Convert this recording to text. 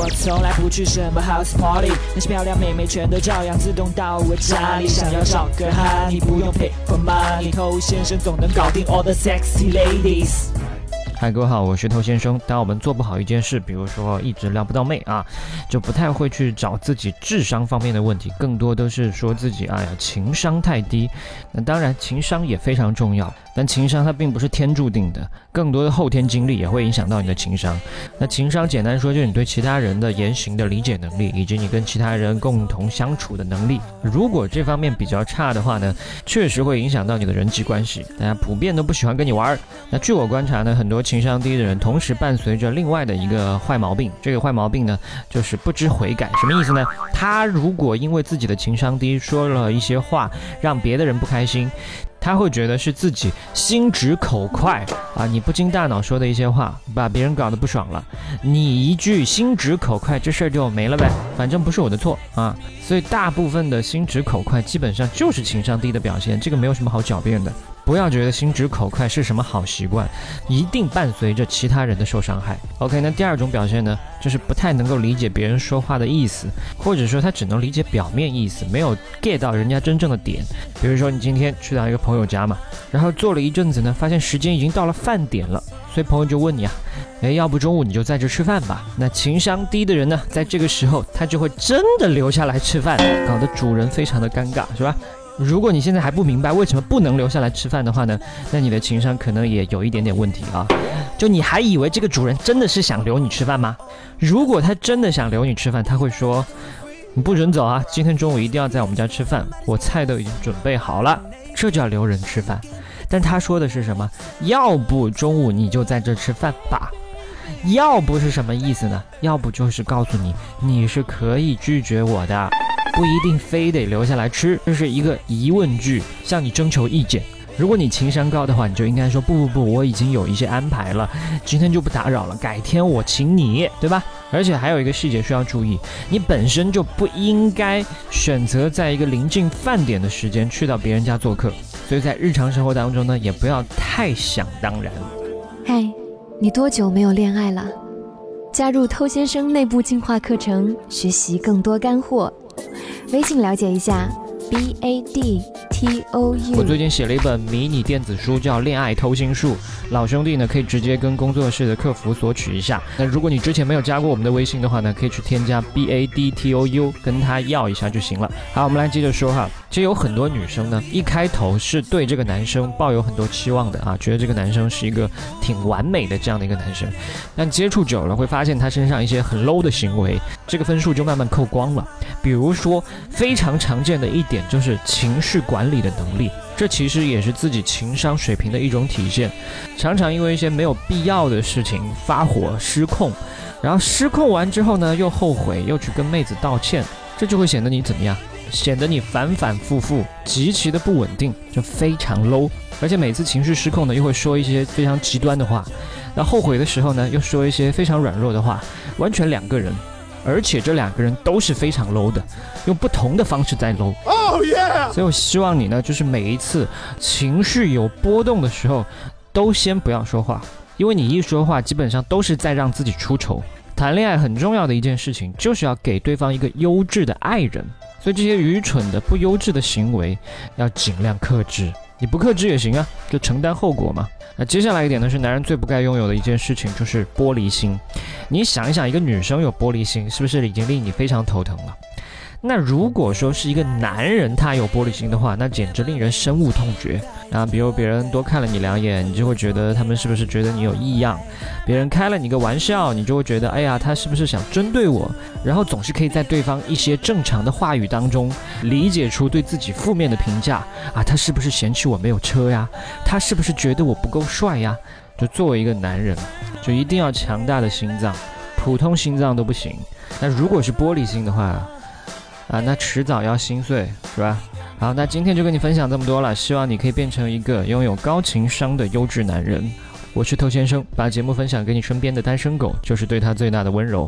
我从来不去什么 house party，那些漂亮妹妹全都照样自动到我家里。想要找个哈，你不用 pay for money，偷先生总能搞定 all the sexy ladies。嗨，各位好，我是头先生。当我们做不好一件事，比如说一直撩不到妹啊，就不太会去找自己智商方面的问题，更多都是说自己哎呀情商太低。那当然，情商也非常重要，但情商它并不是天注定的，更多的后天经历也会影响到你的情商。那情商简单说就是你对其他人的言行的理解能力，以及你跟其他人共同相处的能力。如果这方面比较差的话呢，确实会影响到你的人际关系，大家普遍都不喜欢跟你玩儿。那据我观察呢，很多。情商低的人，同时伴随着另外的一个坏毛病。这个坏毛病呢，就是不知悔改。什么意思呢？他如果因为自己的情商低，说了一些话让别的人不开心，他会觉得是自己心直口快啊！你不经大脑说的一些话，把别人搞得不爽了，你一句心直口快，这事儿就没了呗。反正不是我的错啊！所以大部分的心直口快，基本上就是情商低的表现。这个没有什么好狡辩的。不要觉得心直口快是什么好习惯，一定伴随着其他人的受伤害。OK，那第二种表现呢，就是不太能够理解别人说话的意思，或者说他只能理解表面意思，没有 get 到人家真正的点。比如说你今天去到一个朋友家嘛，然后坐了一阵子呢，发现时间已经到了饭点了，所以朋友就问你啊，哎，要不中午你就在这吃饭吧？那情商低的人呢，在这个时候他就会真的留下来吃饭，搞得主人非常的尴尬，是吧？如果你现在还不明白为什么不能留下来吃饭的话呢，那你的情商可能也有一点点问题啊。就你还以为这个主人真的是想留你吃饭吗？如果他真的想留你吃饭，他会说你不准走啊，今天中午一定要在我们家吃饭，我菜都已经准备好了，这叫留人吃饭。但他说的是什么？要不中午你就在这吃饭吧？要不是什么意思呢？要不就是告诉你你是可以拒绝我的。不一定非得留下来吃，这是一个疑问句，向你征求意见。如果你情商高的话，你就应该说不不不，我已经有一些安排了，今天就不打扰了，改天我请你，对吧？而且还有一个细节需要注意，你本身就不应该选择在一个临近饭点的时间去到别人家做客，所以在日常生活当中呢，也不要太想当然。嗨，你多久没有恋爱了？加入偷先生内部进化课程，学习更多干货。微信了解一下，b a d t o u。我最近写了一本迷你电子书，叫《恋爱偷心术》，老兄弟呢可以直接跟工作室的客服索取一下。那如果你之前没有加过我们的微信的话呢，可以去添加 b a d t o u，跟他要一下就行了。好，我们来接着说哈。其实有很多女生呢，一开头是对这个男生抱有很多期望的啊，觉得这个男生是一个挺完美的这样的一个男生，但接触久了会发现他身上一些很 low 的行为，这个分数就慢慢扣光了。比如说，非常常见的一点就是情绪管理的能力，这其实也是自己情商水平的一种体现。常常因为一些没有必要的事情发火失控，然后失控完之后呢，又后悔，又去跟妹子道歉，这就会显得你怎么样？显得你反反复复，极其的不稳定，就非常 low。而且每次情绪失控呢，又会说一些非常极端的话；那后悔的时候呢，又说一些非常软弱的话，完全两个人。而且这两个人都是非常 low 的，用不同的方式在 low。哦耶！所以我希望你呢，就是每一次情绪有波动的时候，都先不要说话，因为你一说话，基本上都是在让自己出丑。谈恋爱很重要的一件事情，就是要给对方一个优质的爱人。对这些愚蠢的、不优质的行为，要尽量克制。你不克制也行啊，就承担后果嘛。那接下来一点呢，是男人最不该拥有的一件事情，就是玻璃心。你想一想，一个女生有玻璃心，是不是已经令你非常头疼了？那如果说是一个男人他有玻璃心的话，那简直令人深恶痛绝。啊，比如别人多看了你两眼，你就会觉得他们是不是觉得你有异样？别人开了你个玩笑，你就会觉得，哎呀，他是不是想针对我？然后总是可以在对方一些正常的话语当中理解出对自己负面的评价。啊，他是不是嫌弃我没有车呀？他是不是觉得我不够帅呀？就作为一个男人，就一定要强大的心脏，普通心脏都不行。那如果是玻璃心的话，啊，那迟早要心碎，是吧？好，那今天就跟你分享这么多了，希望你可以变成一个拥有高情商的优质男人。我是偷先生，把节目分享给你身边的单身狗，就是对他最大的温柔。